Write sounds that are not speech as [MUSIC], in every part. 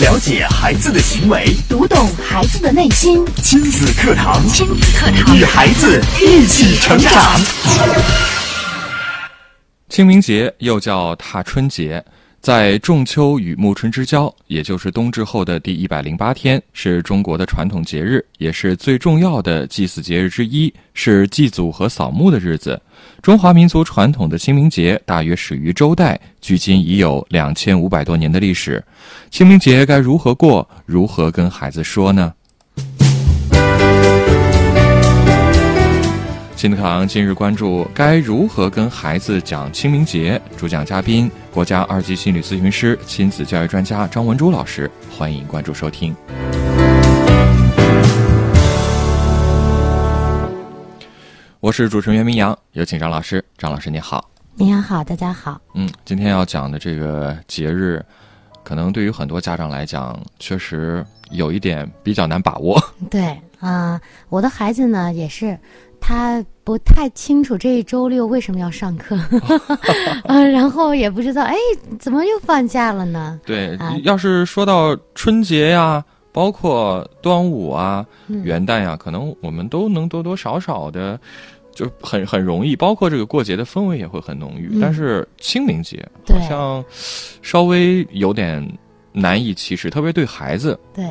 了解孩子的行为，读懂孩子的内心。亲子课堂，亲子课堂，与孩子一起成长。清明节又叫踏春节，在仲秋与暮春之交，也就是冬至后的第一百零八天，是中国的传统节日，也是最重要的祭祀节日之一，是祭祖和扫墓的日子。中华民族传统的清明节大约始于周代，距今已有两千五百多年的历史。清明节该如何过？如何跟孩子说呢？亲子课堂今日关注：该如何跟孩子讲清明节？主讲嘉宾：国家二级心理咨询师、亲子教育专家张文珠老师。欢迎关注收听。我是主持人袁明阳，有请张老师。张老师，你好。明阳好，大家好。嗯，今天要讲的这个节日，可能对于很多家长来讲，确实有一点比较难把握。对啊、我的孩子呢也是，他不太清楚这一周六为什么要上课，[LAUGHS] 啊，然后也不知道，哎，怎么又放假了呢？对，啊要是说到春节呀，包括端午啊、嗯元旦呀，可能我们都能多多少少的，就很很容易，包括这个过节的氛围也会很浓郁。嗯但是清明节好像稍微有点难以启齿，特别对孩子。对，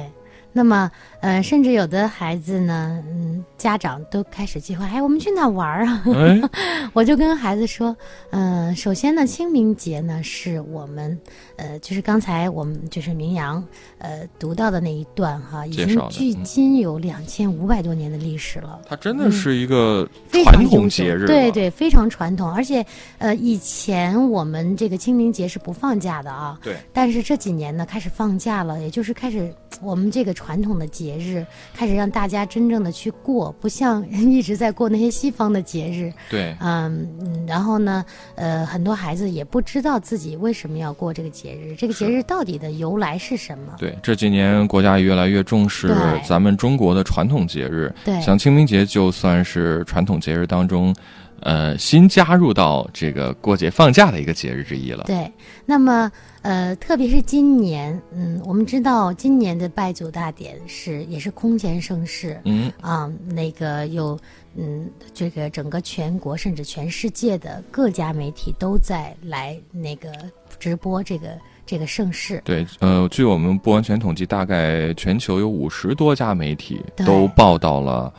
那么呃，甚至有的孩子呢，嗯，家长都开始计划，哎，我们去哪玩儿啊？哎，[LAUGHS] 我就跟孩子说，嗯、首先呢，清明节呢是我们，呃，就是刚才我们就是明阳，呃，读到的那一段哈，已经距今有两千五百多年的历史了。它真的是一个传统节日，对，对，非常传统，而且，呃，以前我们这个清明节是不放假的啊，对，但是这几年呢，开始放假了，也就是开始我们这个传统的节日开始让大家真正的去过，不像 [LAUGHS] 一直在过那些西方的节日，对，嗯，嗯然后呢，呃，很多孩子也不知道自己为什么要过这个节日，这个节日到底的由来是什么？对，这几年国家也越来越重视咱们中国的传统节日，对像清明节就算是传统节日当中，呃，新加入到这个过节放假的一个节日之一了。对，那么呃，特别是今年，嗯，我们知道今年的拜祖大典是也是空前盛世，嗯，啊，那个有嗯，这个整个全国甚至全世界的各家媒体都在来那个直播这个这个盛世。对，呃，据我们不完全统计，大概全球有五十多家媒体都报道了，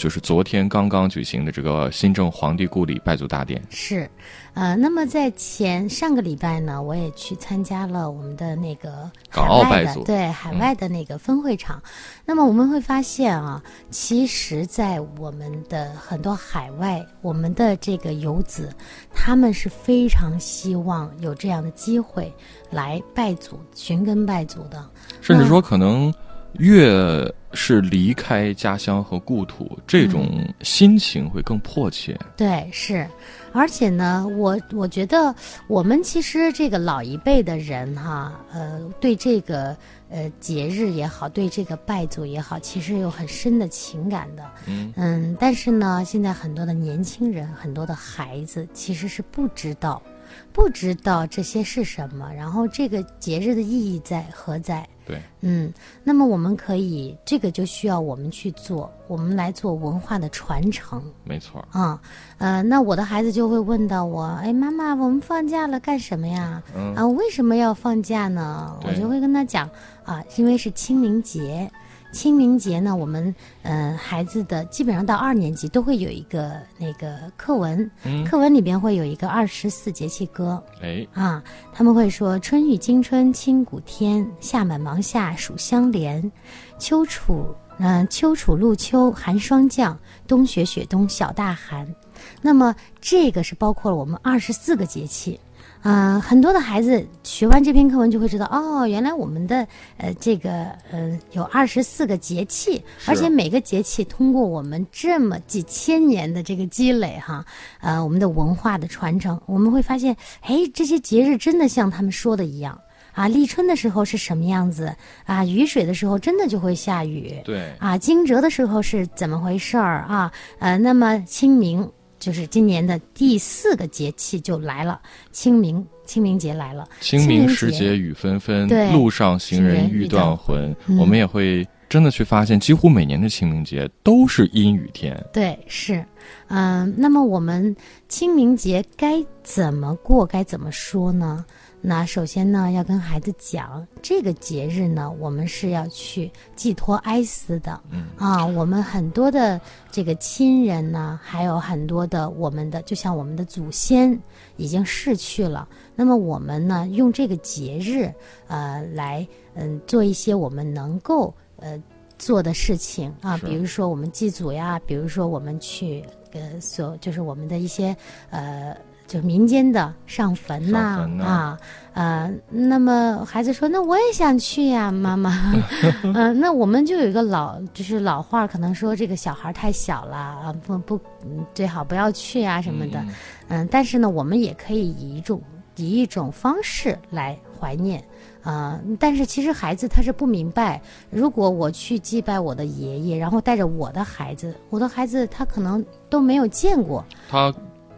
就是昨天刚刚举行的这个新郑皇帝故里拜祖大典。是，呃，那么在前上个礼拜呢，我也去参加了我们的那个海港澳外拜祖的对海外的那个分会场。那么我们会发现啊，其实，在我们的很多海外，我们的这个游子，他们是非常希望有这样的机会来拜祖、寻根拜祖的。甚至说可能越是离开家乡和故土，这种心情会更迫切。对，是，而且呢，我我觉得我们其实这个老一辈的人哈，呃，对这个呃节日也好，对这个拜祖也好，其实有很深的情感的。嗯但是呢，现在很多的年轻人，很多的孩子其实是不知道，不知道这些是什么，然后这个节日的意义在何在。对，嗯，那么我们可以，这个就需要我们去做，我们来做文化的传承。没错。啊，呃，那我的孩子就会问到我，哎，妈妈，我们放假了干什么呀？嗯啊，为什么要放假呢？我就会跟他讲啊，因为是清明节。清明节呢，我们呃孩子的基本上到二年级都会有一个那个课文，嗯。课文里边会有一个二十四节气歌。哎，啊，他们会说春雨惊春清谷天，夏满芒夏暑相连，秋处嗯、秋处露秋寒霜降，冬雪雪冬小大寒。那么这个是包括了我们二十四个节气。啊、很多的孩子学完这篇课文就会知道，哦，原来我们的呃这个呃有二十四个节气，而且每个节气通过我们这么几千年的这个积累哈，呃，我们的文化的传承，我们会发现，哎，这些节日真的像他们说的一样啊，立春的时候是什么样子啊，雨水的时候真的就会下雨，对，啊，惊蛰的时候是怎么回事儿啊？呃，那么清明就是今年的第四个节气就来了，清明清明节来了，清明时节雨纷纷，路上行人欲断魂。我们也会真的去发现，几乎每年的清明节都是阴雨天。对，是，嗯，那么我们清明节该怎么过？该怎么说呢？那首先呢，要跟孩子讲，这个节日呢，我们是要去寄托哀思的。嗯啊，我们很多的这个亲人呢，还有很多的我们的，就像我们的祖先已经逝去了。那么我们呢，用这个节日，呃，来嗯做一些我们能够呃做的事情啊，比如说我们祭祖呀，比如说我们去呃所就是我们的一些呃。就民间的上坟呐啊，呃，那么孩子说，那我也想去呀，妈妈。嗯，[LAUGHS] 那我们就有一个老，就是老话，可能说这个小孩太小了啊，不不，最好不要去啊什么的。嗯，但是呢，我们也可以以一种以一种方式来怀念啊。但是其实孩子他是不明白，如果我去祭拜我的爷爷，然后带着我的孩子，我的孩子他可能都没有见过他。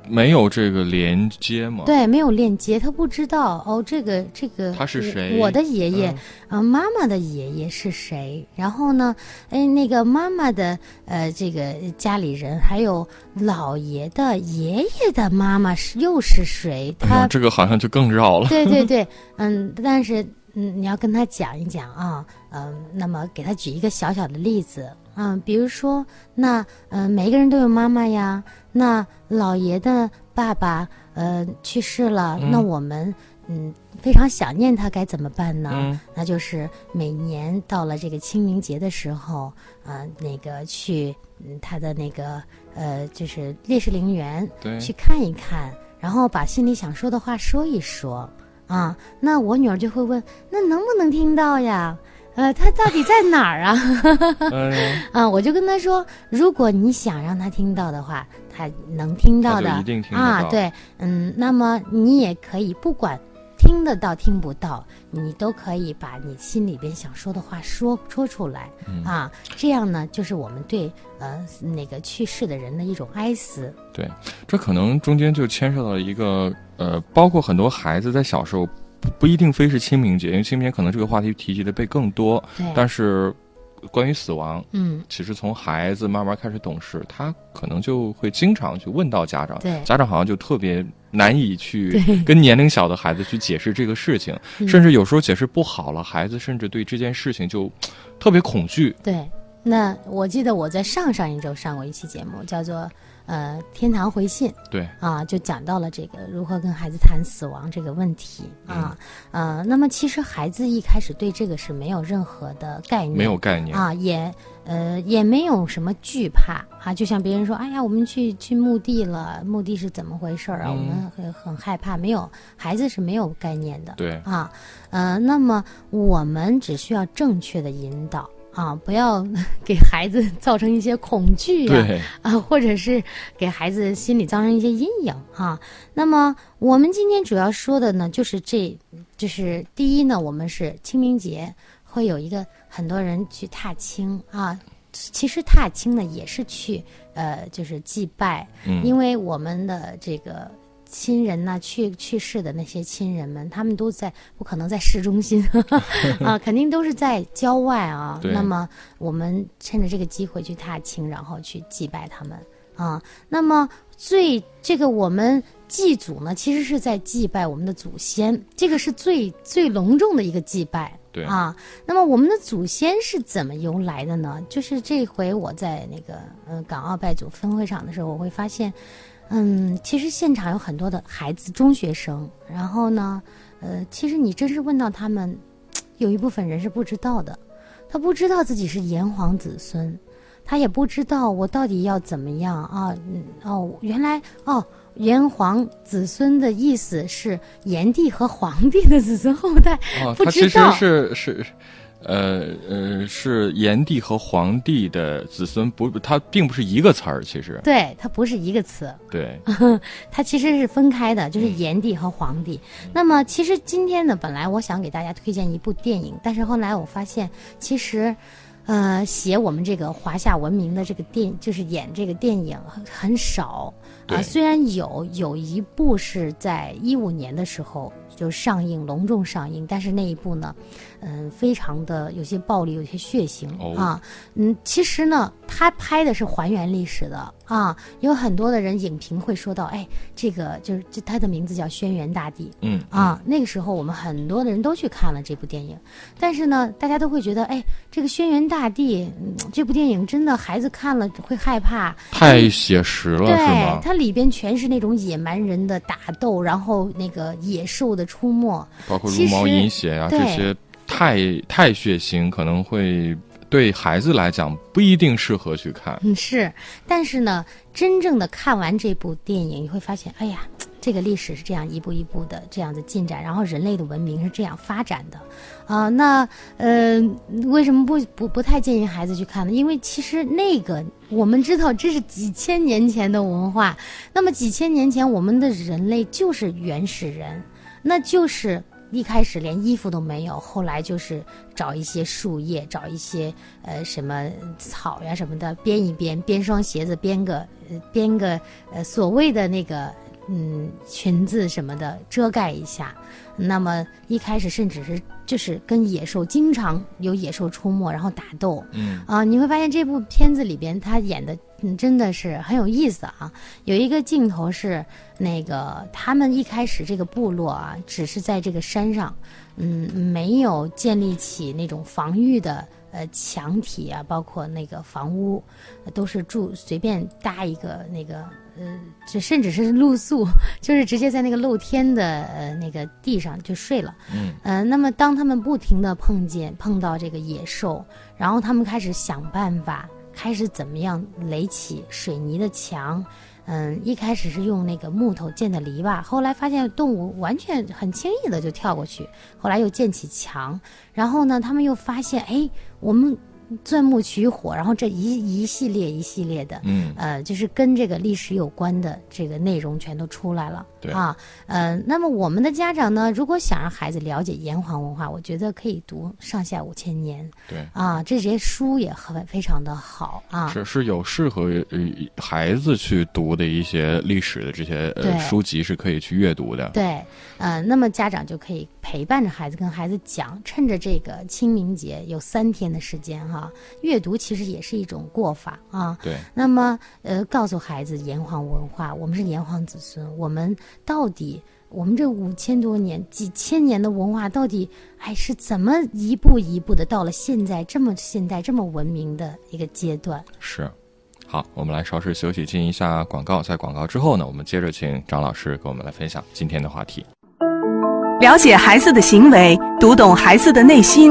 没有这个连接吗？对，没有链接，他不知道哦。这个这个他是谁？我的爷爷，啊，妈妈的爷爷是谁？然后呢，哎，那个妈妈的呃，这个家里人，还有老爷的爷爷的妈妈是又是谁？他这个好像就更绕了。对对对，[LAUGHS] 嗯，但是嗯，你要跟他讲一讲啊，嗯，那么给他举一个小小的例子。嗯，比如说，那嗯，每一个人都有妈妈呀。那老爷的爸爸呃去世了，那我们嗯非常想念他，该怎么办呢？那就是每年到了这个清明节的时候，啊，那个去他的那个呃，就是烈士陵园去看一看，然后把心里想说的话说一说啊。那我女儿就会问，那能不能听到呀？呃，他到底在哪儿啊？[LAUGHS] 啊，我就跟他说，如果你想让他听到的话，他能听到的啊。对，嗯，那么你也可以，不管听得到听不到，你都可以把你心里边想说的话说说出来啊。这样呢，就是我们对呃那个去世的人的一种哀思。对，这可能中间就牵涉到一个呃，包括很多孩子在小时候。不一定非是清明节，因为清明节可能这个话题提及的被更多。但是，关于死亡，嗯，其实从孩子慢慢开始懂事，他可能就会经常去问到家长。对，家长好像就特别难以去跟年龄小的孩子去解释这个事情，甚至有时候解释不好了，孩子甚至对这件事情就特别恐惧。对，那我记得我在上上一周上过一期节目，叫做。呃，天堂回信，对啊，就讲到了这个如何跟孩子谈死亡这个问题啊，呃，那么其实孩子一开始对这个是没有任何的概念，没有概念啊，也呃也没有什么惧怕啊，就像别人说，哎呀，我们去去墓地了，墓地是怎么回事啊？我们很很害怕，没有孩子是没有概念的，对啊，呃，那么我们只需要正确的引导。啊，不要 [LAUGHS] 给孩子造成一些恐惧呀，啊，或者是给孩子心里造成一些阴影啊。那么我们今天主要说的呢，就是这，就是第一呢，我们是清明节会有一个很多人去踏青啊，其实踏青呢也是去呃，就是祭拜，因为我们的这个。亲人呐，去去世的那些亲人们，他们都在，不可能在市中心 [LAUGHS] [LAUGHS] 啊，肯定都是在郊外啊。那么我们趁着这个机会去踏青，然后去祭拜他们啊。那么最这个我们祭祖呢，其实是在祭拜我们的祖先，这个是最最隆重的一个祭拜。对啊。那么我们的祖先是怎么由来的呢？就是这回我在那个呃港澳拜祖分会场的时候，我会发现。嗯，其实现场有很多的孩子，中学生。然后呢，呃，其实你真是问到他们，有一部分人是不知道的，他不知道自己是炎黄子孙，他也不知道我到底要怎么样啊？嗯，哦，原来哦，炎黄子孙的意思是炎帝和黄帝的子孙后代，不知道是是。呃呃，是炎帝和黄帝的子孙，不，它并不是一个词儿，其实。对，它不是一个词。对，[LAUGHS] 它其实是分开的，就是炎帝和黄帝。那么，其实今天呢，本来我想给大家推荐一部电影，但是后来我发现，其实，呃，写我们这个华夏文明的这个电，就是演这个电影很少啊。虽然有有一部是在一五年的时候就上映，隆重上映。但是那一部呢，嗯，非常的有些暴力，有些血腥、哦啊。嗯，其实呢，他拍的是还原历史的啊。有很多的人影评会说到，哎，这个就是这他的名字叫《轩辕大帝》。嗯啊，那个时候我们很多的人都去看了这部电影，但是呢，大家都会觉得，哎，这个《轩辕大帝》嗯这部电影真的孩子看了会害怕，太写实了，是对吗？它里边全是那种野蛮人的打斗，然后那个野兽的出没，包括其茹毛实饮血啊，对这些太太血腥，可能会对孩子来讲不一定适合去看。嗯是，但是呢，真正的看完这部电影，你会发现，哎呀。这个历史是这样一步一步的这样的进展，然后人类的文明是这样发展的，啊、那呃，为什么不不不太建议孩子去看呢？因为其实那个我们知道这是几千年前的文化，那么几千年前我们的人类就是原始人，那就是一开始连衣服都没有，后来就是找一些树叶，找一些呃什么草呀什么的编一编，编双鞋子，编个呃编个呃所谓的那个嗯裙子什么的遮盖一下。那么一开始甚至是就是跟野兽经常有野兽出没，然后打斗，嗯啊，你会发现这部片子里边他演的嗯真的是很有意思啊。有一个镜头是那个他们一开始这个部落啊，只是在这个山上，嗯，没有建立起那种防御的呃墙体啊，包括那个房屋，呃都是住随便搭一个那个呃，就甚至是露宿，[LAUGHS] 就是直接在那个露天的呃那个地上就睡了。嗯呃，那么当他们不停的碰见碰到这个野兽，然后他们开始想办法，开始怎么样垒起水泥的墙。嗯，一开始是用那个木头建的篱笆，后来发现动物完全很轻易的就跳过去，后来又建起墙，然后呢，他们又发现，哎，我们钻木取火，然后这一一系列一系列的，嗯，呃，就是跟这个历史有关的这个内容全都出来了。对啊，呃，那么我们的家长呢，如果想让孩子了解炎黄文化，我觉得可以读《上下五千年》对。啊，这些书也很非常的好啊。是是有适合呃孩子去读的一些历史的这些呃书籍是可以去阅读的。对，呃，那么家长就可以陪伴着孩子，跟孩子讲，趁着这个清明节有三天的时间哈、阅读其实也是一种过法啊。对，那么，呃，告诉孩子炎黄文化，我们是炎黄子孙，我们到底，我们这五千多年、几千年的文化，到底，哎，是怎么一步一步的到了现在这么现代、这么文明的一个阶段？是。好，我们来稍事休息，进一下广告。在广告之后呢，我们接着请张老师给我们来分享今天的话题。了解孩子的行为，读懂孩子的内心。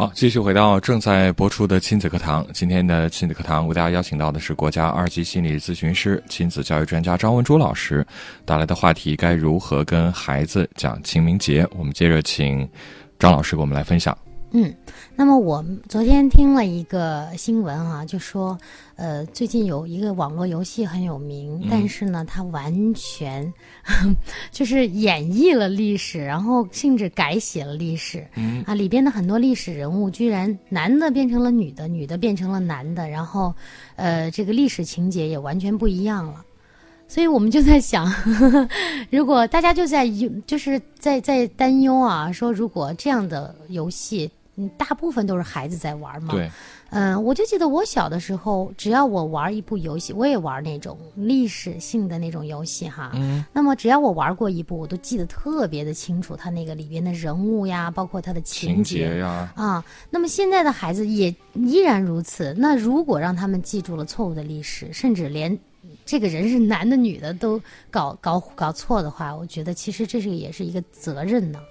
好，继续回到正在播出的亲子课堂。今天的亲子课堂为大家邀请到的是国家二级心理咨询师、亲子教育专家张文珠老师带来的话题：该如何跟孩子讲清明节？我们接着请张老师给我们来分享。嗯，那么我们昨天听了一个新闻啊，就说，呃，最近有一个网络游戏很有名，但是呢，它完全 [LAUGHS] 就是演绎了历史，然后甚至改写了历史。嗯啊，里边的很多历史人物居然男的变成了女的，女的变成了男的，然后，呃，这个历史情节也完全不一样了。所以我们就在想，呵 [LAUGHS] 呵如果大家就在就是在在担忧啊，说如果这样的游戏，嗯，大部分都是孩子在玩嘛。对，嗯，我就记得我小的时候，只要我玩一部游戏，我也玩那种历史性的那种游戏哈。嗯，那么只要我玩过一部，我都记得特别的清楚，它那个里边的人物呀，包括它的情节节呀，啊，那么现在的孩子也依然如此。那如果让他们记住了错误的历史，甚至连这个人是男的女的都搞搞搞错的话，我觉得其实这是也是一个责任呢。啊。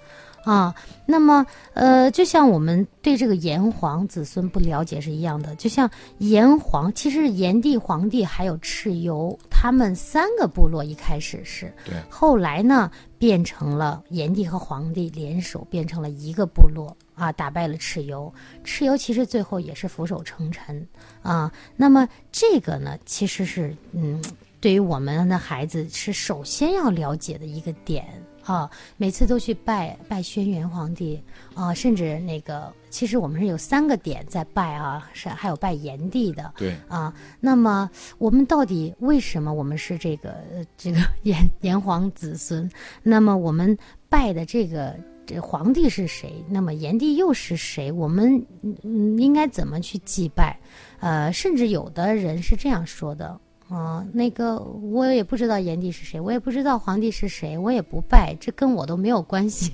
那么，呃，就像我们对这个炎黄子孙不了解是一样的，就像炎黄，其实炎帝、黄帝还有蚩尤，他们三个部落一开始是，对，后来呢变成了炎帝和黄帝联手，变成了一个部落啊，打败了蚩尤。蚩尤其实最后也是俯首称臣啊。那么这个呢，其实是嗯。对于我们的孩子是首先要了解的一个点啊，每次都去拜拜轩辕皇帝啊，甚至那个其实我们是有三个点在拜啊，是还有拜炎帝的，对啊。那么我们到底为什么我们是这个这个炎炎黄子孙？那么我们拜的这个这皇帝是谁？那么炎帝又是谁？我们嗯应该怎么去祭拜？呃，甚至有的人是这样说的。哦，那个我也不知道炎帝是谁，我也不知道皇帝是谁，我也不拜，这跟我都没有关系。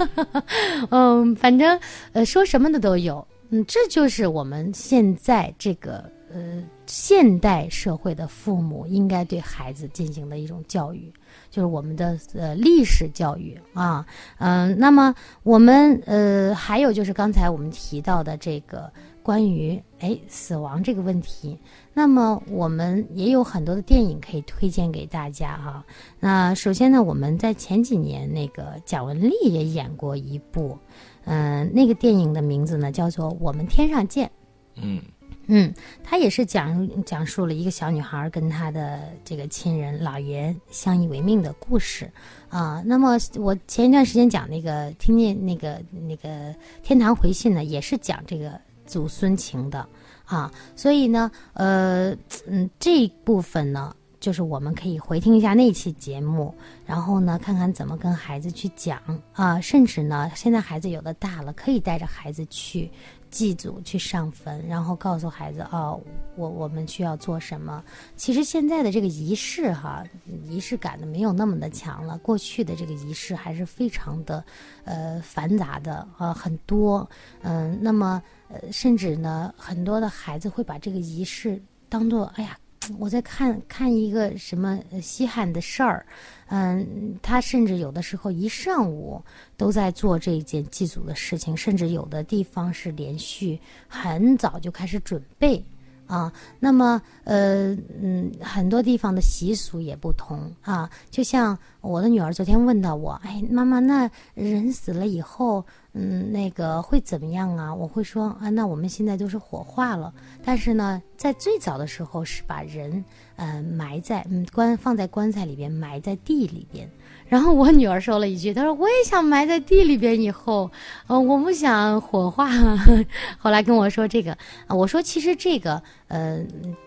[LAUGHS] 嗯，反正呃说什么的都有。嗯，这就是我们现在这个呃现代社会的父母应该对孩子进行的一种教育，就是我们的呃历史教育啊。嗯，那么我们呃还有就是刚才我们提到的这个关于哎死亡这个问题。那么我们也有很多的电影可以推荐给大家哈。那首先呢，我们在前几年那个蒋雯丽也演过一部，嗯，那个电影的名字呢叫做《我们天上见》。嗯嗯，他也是讲讲述了一个小女孩跟她的这个亲人老爷相依为命的故事啊。那么我前一段时间讲那个听见那个那个天堂回信呢，也是讲这个祖孙情的。啊，所以呢，呃，嗯，这部分呢，就是我们可以回听一下那期节目，然后呢，看看怎么跟孩子去讲啊，甚至呢，现在孩子有的大了，可以带着孩子去祭祖、去上坟，然后告诉孩子哦，我我们需要做什么。其实现在的这个仪式哈，仪式感的没有那么的强了，过去的这个仪式还是非常的，呃，繁杂的啊，很多，嗯，那么。呃，甚至呢，很多的孩子会把这个仪式当做，哎呀，我在看看一个什么稀罕的事儿，嗯，他甚至有的时候一上午都在做这件祭祖的事情，甚至有的地方是连续很早就开始准备。啊，那么呃嗯，很多地方的习俗也不同啊。就像我的女儿昨天问到我，哎，妈妈，那人死了以后，嗯，那个会怎么样啊？我会说啊，那我们现在都是火化了，但是呢，在最早的时候是把人嗯埋在嗯棺放在棺材里边，埋在地里边。然后我女儿说了一句：“她说我也想埋在地里边，以后，呃，我不想火化。[LAUGHS] ”后来跟我说这个，我说其实这个，呃，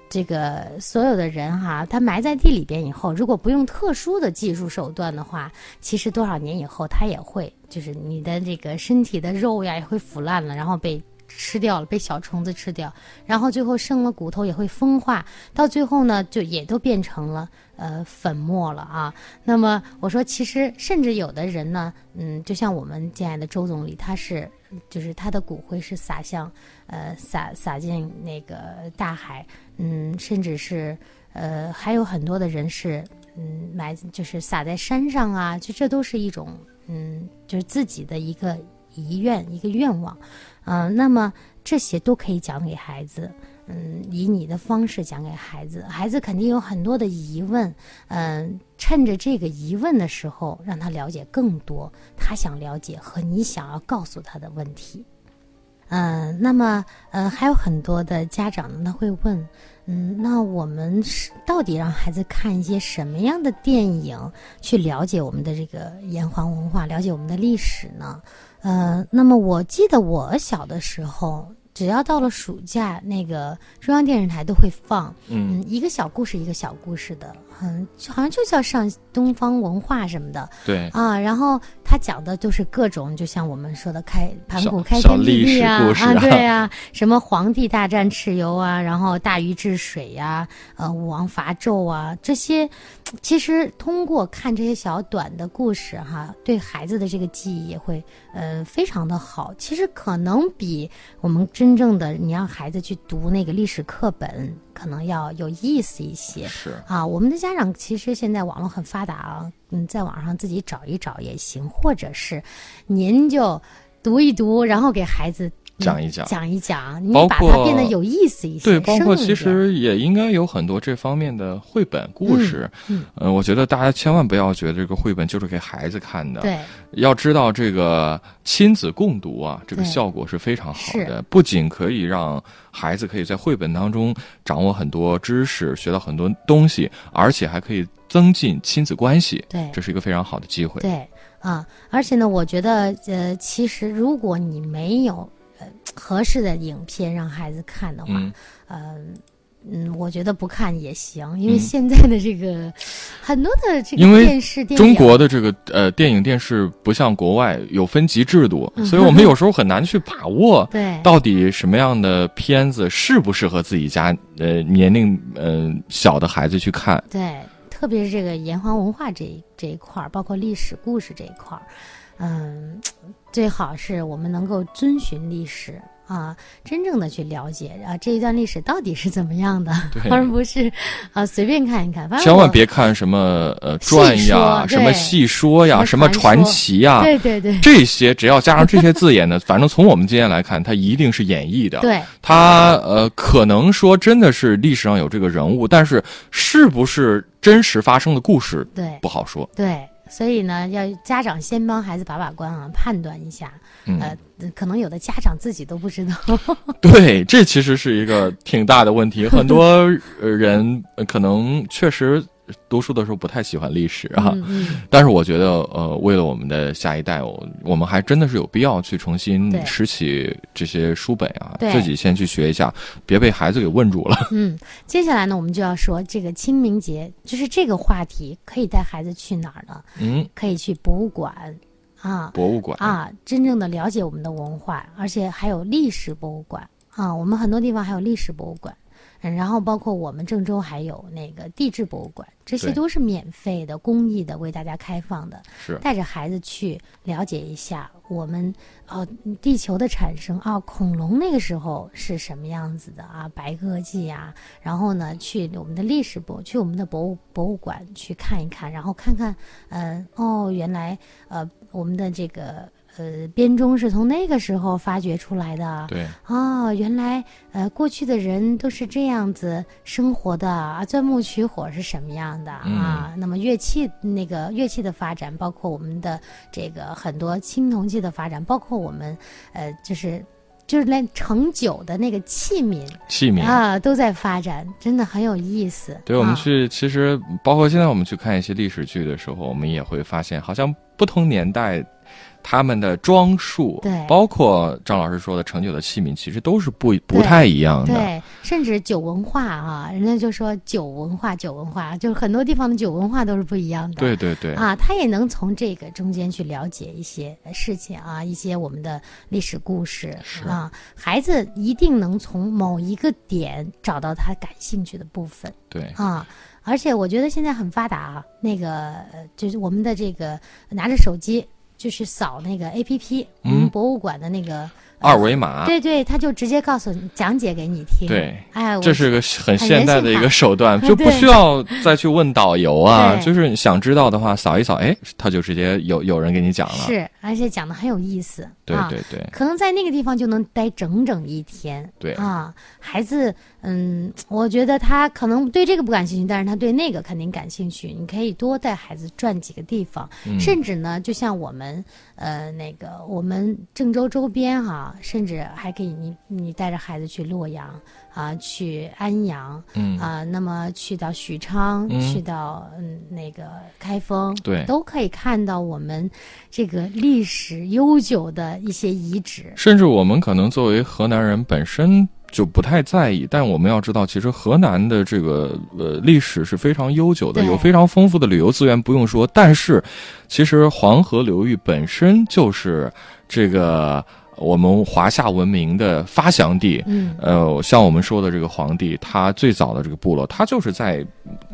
这个所有的人哈，他埋在地里边以后，如果不用特殊的技术手段的话，其实多少年以后，他也会，就是你的这个身体的肉呀也会腐烂了，然后被。吃掉了，被小虫子吃掉，然后最后剩了骨头也会风化，到最后呢，就也都变成了呃粉末了啊。那么我说，其实甚至有的人呢，嗯，就像我们敬爱的周总理，他是就是他的骨灰是撒向呃撒撒进那个大海，嗯，甚至是呃还有很多的人是嗯埋就是撒在山上啊，就这都是一种嗯就是自己的一个遗愿一个愿望。嗯，那么这些都可以讲给孩子，嗯，以你的方式讲给孩子，孩子肯定有很多的疑问，嗯，趁着这个疑问的时候，让他了解更多他想了解和你想要告诉他的问题，嗯，那么，呃，还有很多的家长呢他会问，嗯，那我们是到底让孩子看一些什么样的电影，去了解我们的这个炎黄文化，了解我们的历史呢？呃，那么我记得我小的时候，只要到了暑假，那个中央电视台都会放，嗯，一个小故事一个小故事的，嗯，好像就叫上东方文化什么的，对啊，然后他讲的就是各种，就像我们说的开盘古开天辟地啊，啊，对啊，什么皇帝大战蚩尤啊，然后大禹治水呀，呃，武王伐纣啊，这些。其实通过看这些小短的故事，哈，对孩子的这个记忆也会，呃，非常的好。其实可能比我们真真正的你让孩子去读那个历史课本，可能要有意思一些。是啊，我们的家长其实现在网络很发达啊，嗯，在网上自己找一找也行，或者是您就读一读，然后给孩子。讲一讲，讲一讲，你把它变得有意思一些。对，包括其实也应该有很多这方面的绘本故事。嗯呃，我觉得大家千万不要觉得这个绘本就是给孩子看的。，对要知道这个亲子共读啊，这个效果是非常好的是。不仅可以让孩子可以在绘本当中掌握很多知识，学到很多东西，而且还可以增进亲子关系。对这是一个非常好的机会。对啊，而且呢，我觉得呃，其实如果你没有呃合适的影片让孩子看的话，嗯，呃。嗯，我觉得不看也行，因为嗯。现在的这个、[LAUGHS] 很多的这个因为电视电影，中国的这个呃电影电视不像国外有分级制度，嗯。所以我们有时候很难去把握 [LAUGHS] 对。到底什么样的片子适不适合自己家呃年龄呃小的孩子去看。对，特别是这个炎黄文化这一这一块儿，包括历史故事这一块儿，嗯，最好是我们能够遵循历史啊，真正的去了解啊这一段历史到底是怎么样的，对。[LAUGHS] 而不是啊随便看一看。千万别看什么呃传呀、什么戏说呀、什么传奇呀，对对对。这些只要加上这些字眼呢，[LAUGHS] 反正从我们经验来看，它一定是演绎的。对。它呃可能说真的是历史上有这个人物，但是是不是真实发生的故事对。不好说。对，所以呢，要家长先帮孩子把把关啊，判断一下。嗯，呃，可能有的家长自己都不知道。[LAUGHS] 对，这其实是一个挺大的问题。很多呃人呃可能确实读书的时候不太喜欢历史啊，但是我觉得呃，为了我们的下一代，我我们还真的是有必要去重新拾起这些书本啊，自己先去学一下，别被孩子给问住了。[LAUGHS] 嗯，接下来呢，我们就要说这个清明节，就是这个话题，可以带孩子去哪儿呢？嗯，可以去博物馆啊。博物馆，啊，真正的了解我们的文化，而且还有历史博物馆。啊。我们很多地方还有历史博物馆，嗯，然后包括我们郑州还有那个地质博物馆，这些都是免费的、公益的，为大家开放的。是带着孩子去了解一下我们哦地球的产生啊，恐龙那个时候是什么样子的啊，白垩纪啊，然后呢去我们的历史博，去我们的博物博物馆去看一看，然后看看呃哦原来呃我们的这个。呃，编钟是从那个时候发掘出来的。对，哦，原来呃，过去的人都是这样子生活的啊，钻木取火是什么样的啊？那么乐器那个乐器的发展，包括我们的这个很多青铜器的发展，包括我们呃，就是就是连盛酒的那个器皿器皿。啊，都在发展，真的很有意思。对，我们啊去，其实包括现在我们去看一些历史剧的时候，我们也会发现，好像不同年代他们的装束，对包括张老师说的盛酒的器皿，其实都是不不太一样的。对，甚至酒文化啊，人家就说酒文化，酒文化，就是很多地方的酒文化都是不一样的。对对对啊，他也能从这个中间去了解一些事情啊，一些我们的历史故事啊。孩子一定能从某一个点找到他感兴趣的部分对啊。而且我觉得现在很发达啊，那个呃就是我们的这个拿着手机就是扫那个 A P P，我们嗯博物馆的那个。[LAUGHS] 二维码，对对，他就直接告诉你讲解给你听。对哎，我这是个很现代的一个手段，[LAUGHS] 就不需要再去问导游啊，[LAUGHS] 就是你想知道的话，扫一扫，哎，他就直接有有人给你讲了。是，而且讲的很有意思。对啊、对对可能在那个地方就能待整整一天。对啊，孩子，嗯，我觉得他可能对这个不感兴趣，但是他对那个肯定感兴趣。你可以多带孩子转几个地方，嗯甚至呢，就像我们，呃，那个我们郑州周边哈、甚至还可以你你带着孩子去洛阳啊，去安阳嗯啊，那么去到许昌，嗯去到嗯那个开封，对都可以看到我们这个历史悠久的一些遗址。甚至我们可能作为河南人本身就不太在意，但我们要知道，其实河南的这个呃历史是非常悠久的，有非常丰富的旅游资源，不用说。但是，其实黄河流域本身就是这个。我们华夏文明的发祥地。嗯呃，像我们说的这个黄帝，他最早的这个部落，他就是在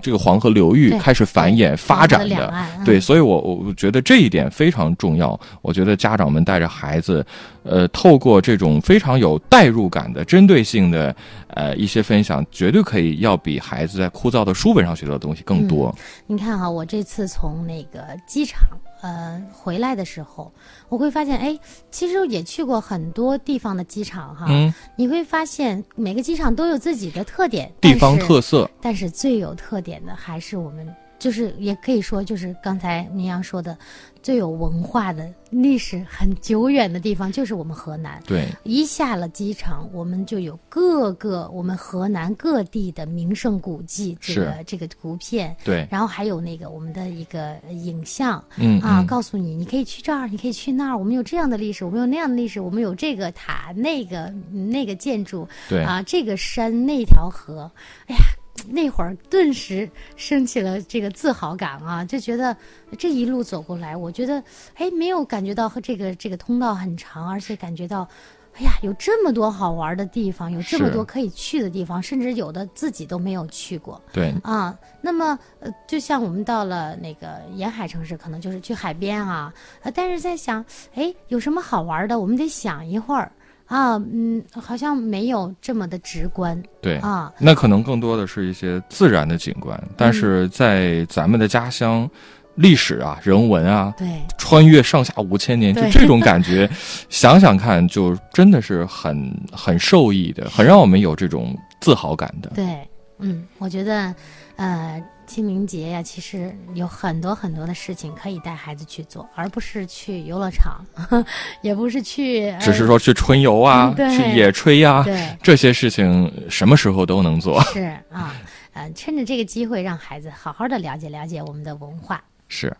这个黄河流域开始繁衍发展的。对，所以我我觉得这一点非常重要。我觉得家长们带着孩子，呃，透过这种非常有代入感的、针对性的呃一些分享，绝对可以要比孩子在枯燥的书本上学到的东西更多。你看哈，我这次从那个机场呃回来的时候，我会发现，哎，其实也去过很多地方的机场哈，嗯，你会发现每个机场都有自己的特点，地方特色，但是最有特点的还是我们，就是也可以说，就是刚才明阳说的，最有文化的、历史很久远的地方，就是我们河南。对，一下了机场，我们就有各个我们河南各地的名胜古迹，这个这个图片，对，然后还有那个我们的一个影像，嗯啊，嗯告诉你，你可以去这儿，你可以去那儿，我们有这样的历史，我们有那样的历史，我们有这个塔、那个嗯那个建筑，对啊，这个山、那条河，哎呀。那会儿顿时升起了这个自豪感啊，就觉得这一路走过来，我觉得哎，没有感觉到和这个这个通道很长，而且感觉到，哎呀，有这么多好玩的地方，有这么多可以去的地方，甚至有的自己都没有去过。对，啊，那么呃，就像我们到了那个沿海城市，可能就是去海边啊，呃，但是在想，哎，有什么好玩的？我们得想一会儿啊，嗯，好像没有这么的直观对。啊，那可能更多的是一些自然的景观，但嗯是在咱们的家乡，历史啊、人文啊，对，穿越上下五千年，就这种感觉，[LAUGHS] 想想看，就真的是很很受益的，很让我们有这种自豪感的。对，嗯，我觉得，呃，清明节呀，其实有很多很多的事情可以带孩子去做，而不是去游乐场，[LAUGHS] 也不是去，呃只是说去春游啊，嗯去野炊呀、对，这些事情什么时候都能做。是啊，呃，趁着这个机会，让孩子好好的了解了解我们的文化。是，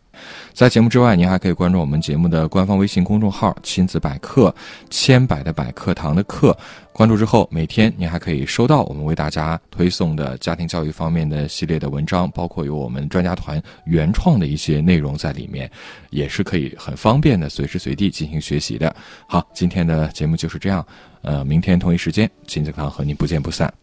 在节目之外，您还可以关注我们节目的官方微信公众号“亲子百科”，千百的百课堂的课。关注之后，每天您还可以收到我们为大家推送的家庭教育方面的系列的文章，包括有我们专家团原创的一些内容在里面，也是可以很方便的随时随地进行学习的。好，今天的节目就是这样，呃，明天同一时间，亲子课堂和您不见不散。